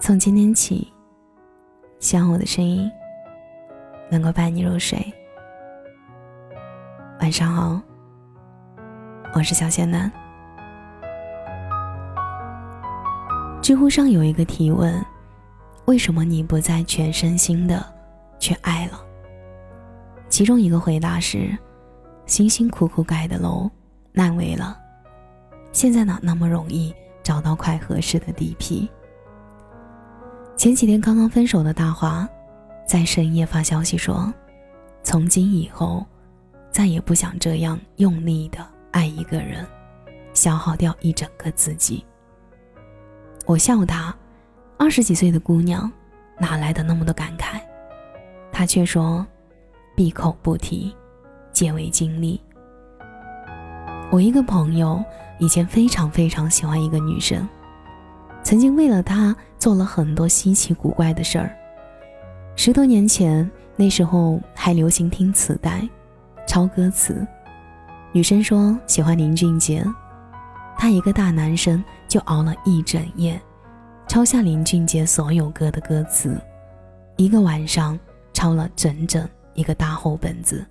从今天起，希望我的声音能够伴你入睡。晚上好，我是小仙男。知乎上有一个提问：为什么你不再全身心的去爱了？其中一个回答是：辛辛苦苦盖的楼烂尾了，现在哪那么容易找到块合适的地皮？前几天刚刚分手的大华，在深夜发消息说：“从今以后，再也不想这样用力的爱一个人，消耗掉一整个自己。”我笑他，二十几岁的姑娘，哪来的那么多感慨？他却说：“闭口不提，皆为经历。”我一个朋友以前非常非常喜欢一个女生。曾经为了他做了很多稀奇古怪的事儿。十多年前，那时候还流行听磁带，抄歌词。女生说喜欢林俊杰，他一个大男生就熬了一整夜，抄下林俊杰所有歌的歌词，一个晚上抄了整整一个大厚本子。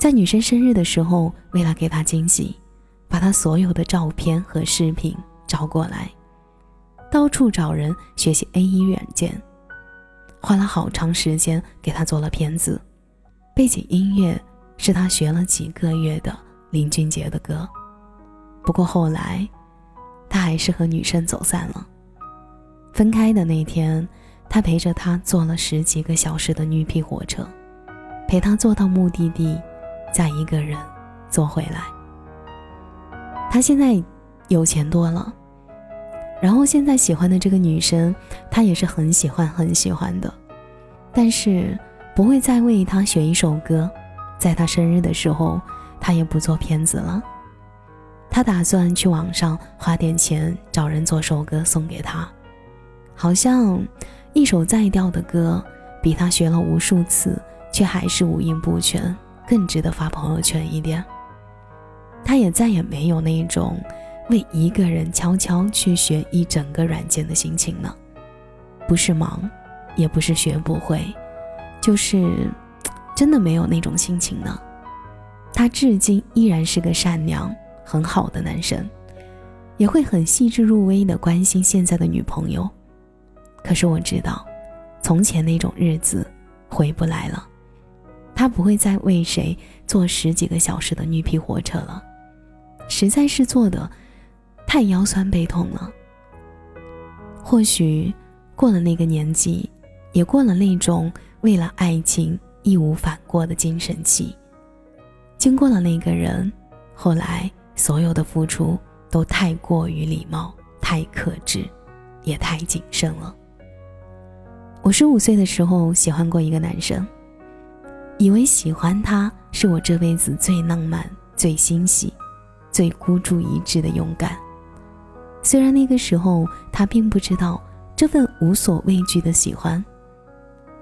在女生生日的时候，为了给她惊喜，把她所有的照片和视频找过来。到处找人学习 A E 软件，花了好长时间给他做了片子，背景音乐是他学了几个月的林俊杰的歌。不过后来，他还是和女生走散了。分开的那天，他陪着她坐了十几个小时的绿皮火车，陪她坐到目的地，再一个人坐回来。他现在有钱多了。然后现在喜欢的这个女生，他也是很喜欢很喜欢的，但是不会再为她选一首歌，在她生日的时候，他也不做片子了。他打算去网上花点钱找人做首歌送给她，好像一首再调的歌，比他学了无数次却还是五音不全更值得发朋友圈一点。他也再也没有那种。为一个人悄悄去学一整个软件的心情呢？不是忙，也不是学不会，就是真的没有那种心情呢。他至今依然是个善良、很好的男生，也会很细致入微的关心现在的女朋友。可是我知道，从前那种日子回不来了。他不会再为谁坐十几个小时的绿皮火车了，实在是坐的。太腰酸背痛了。或许过了那个年纪，也过了那种为了爱情义无反顾的精神期。经过了那个人，后来所有的付出都太过于礼貌、太克制，也太谨慎了。我十五岁的时候喜欢过一个男生，以为喜欢他是我这辈子最浪漫、最欣喜、最孤注一掷的勇敢。虽然那个时候他并不知道这份无所畏惧的喜欢。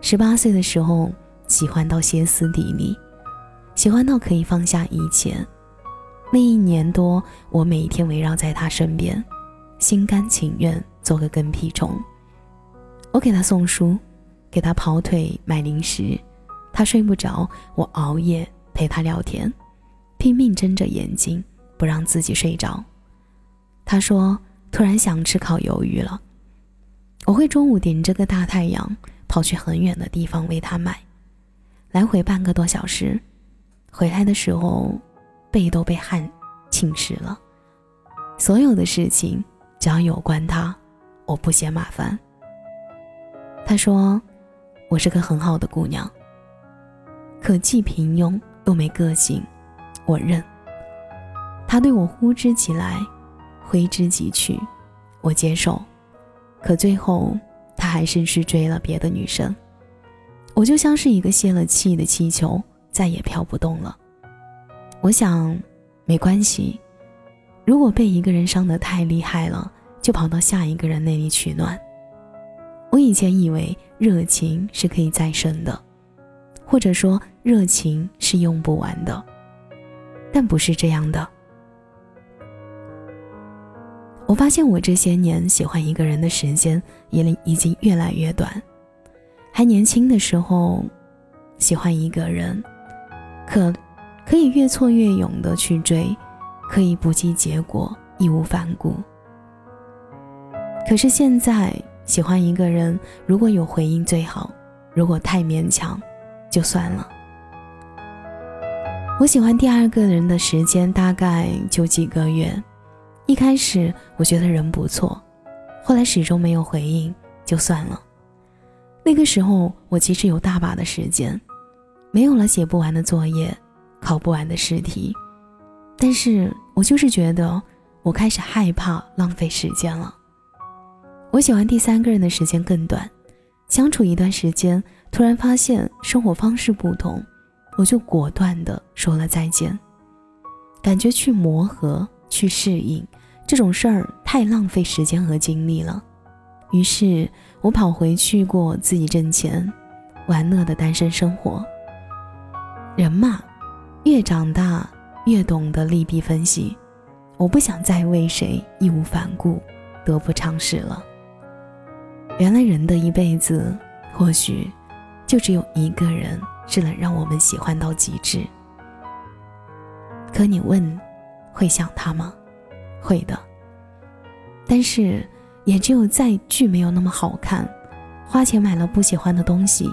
十八岁的时候，喜欢到歇斯底里，喜欢到可以放下一切。那一年多，我每天围绕在他身边，心甘情愿做个跟屁虫。我给他送书，给他跑腿买零食，他睡不着，我熬夜陪他聊天，拼命睁着眼睛不让自己睡着。他说。突然想吃烤鱿鱼了，我会中午顶着个大太阳跑去很远的地方为他买，来回半个多小时，回来的时候背都被汗浸湿了。所有的事情只要有关他，我不嫌麻烦。他说我是个很好的姑娘，可既平庸又没个性，我认。他对我呼之即来。挥之即去，我接受，可最后他还是去追了别的女生，我就像是一个泄了气的气球，再也飘不动了。我想，没关系，如果被一个人伤得太厉害了，就跑到下一个人那里取暖。我以前以为热情是可以再生的，或者说热情是用不完的，但不是这样的。我发现我这些年喜欢一个人的时间也已经越来越短。还年轻的时候，喜欢一个人，可可以越挫越勇的去追，可以不计结果，义无反顾。可是现在喜欢一个人，如果有回应最好，如果太勉强，就算了。我喜欢第二个人的时间大概就几个月，一开始我觉得人不错，后来始终没有回应，就算了。那个时候我其实有大把的时间，没有了写不完的作业，考不完的试题，但是我就是觉得我开始害怕浪费时间了。我喜欢第三个人的时间更短，相处一段时间，突然发现生活方式不同。我就果断的说了再见。感觉去磨合、去适应这种事儿太浪费时间和精力了，于是我跑回去过自己挣钱、玩乐的单身生活。人嘛，越长大越懂得利弊分析。我不想再为谁义无反顾、得不偿失了。原来人的一辈子，或许就只有一个人。是能让我们喜欢到极致。可你问，会想他吗？会的。但是，也只有在剧没有那么好看，花钱买了不喜欢的东西，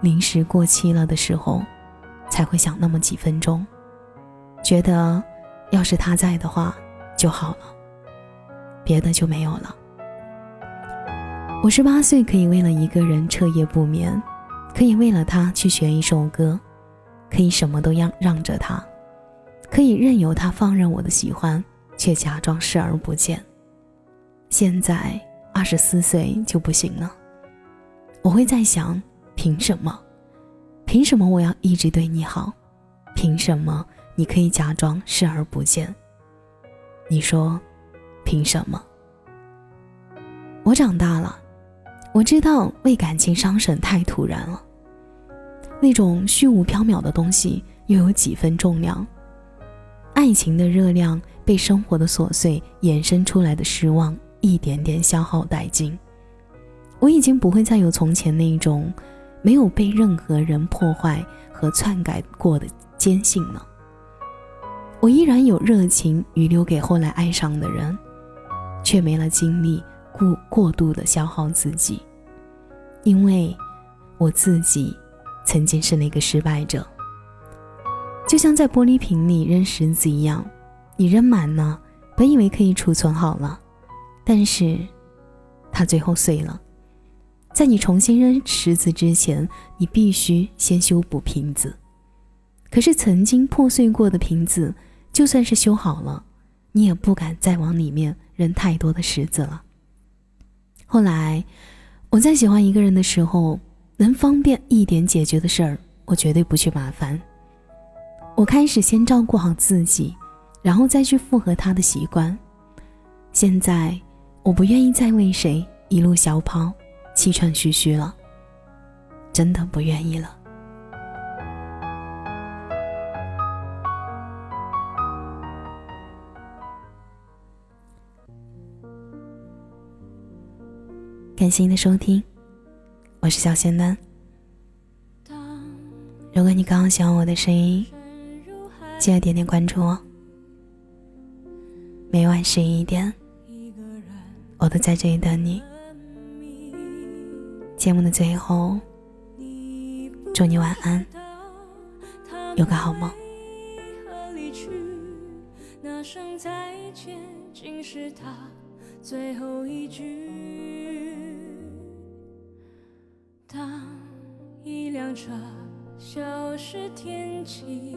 零食过期了的时候，才会想那么几分钟，觉得要是他在的话就好了，别的就没有了。我十八岁可以为了一个人彻夜不眠。可以为了他去学一首歌，可以什么都让让着他，可以任由他放任我的喜欢，却假装视而不见。现在二十四岁就不行了，我会在想，凭什么？凭什么我要一直对你好？凭什么你可以假装视而不见？你说，凭什么？我长大了。我知道为感情伤神太突然了，那种虚无缥缈的东西又有几分重量？爱情的热量被生活的琐碎衍生出来的失望一点点消耗殆尽。我已经不会再有从前那种没有被任何人破坏和篡改过的坚信了。我依然有热情余留给后来爱上的人，却没了精力。过过度的消耗自己，因为我自己曾经是那个失败者，就像在玻璃瓶里扔石子一样，你扔满了，本以为可以储存好了，但是它最后碎了。在你重新扔石子之前，你必须先修补瓶子。可是曾经破碎过的瓶子，就算是修好了，你也不敢再往里面扔太多的石子了。后来，我在喜欢一个人的时候，能方便一点解决的事儿，我绝对不去麻烦。我开始先照顾好自己，然后再去附和他的习惯。现在，我不愿意再为谁一路小跑，气喘吁吁了，真的不愿意了。感谢您的收听，我是小仙丹。如果你刚刚喜欢我的声音，记得点点关注哦。每晚十一点，我都在这里等你。节目的最后，祝你晚安，有个好梦。最后一句。当一辆车消失天际，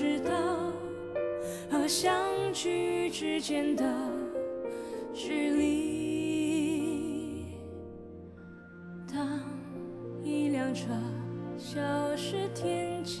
知道和相聚之间的距离。当一辆车消失天际，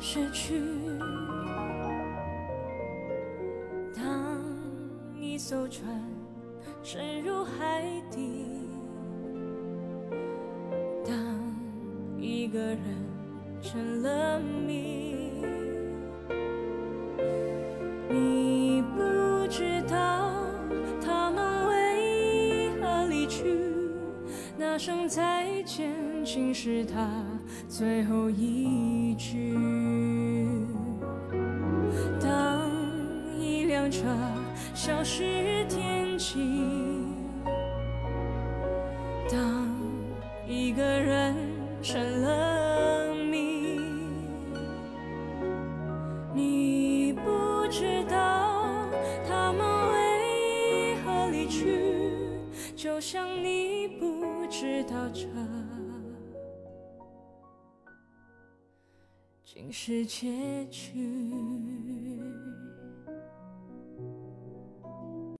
失去。当一艘船沉入海底，当一个人成了谜，竟是他最后一句。当一辆车消失天际，竟是结局。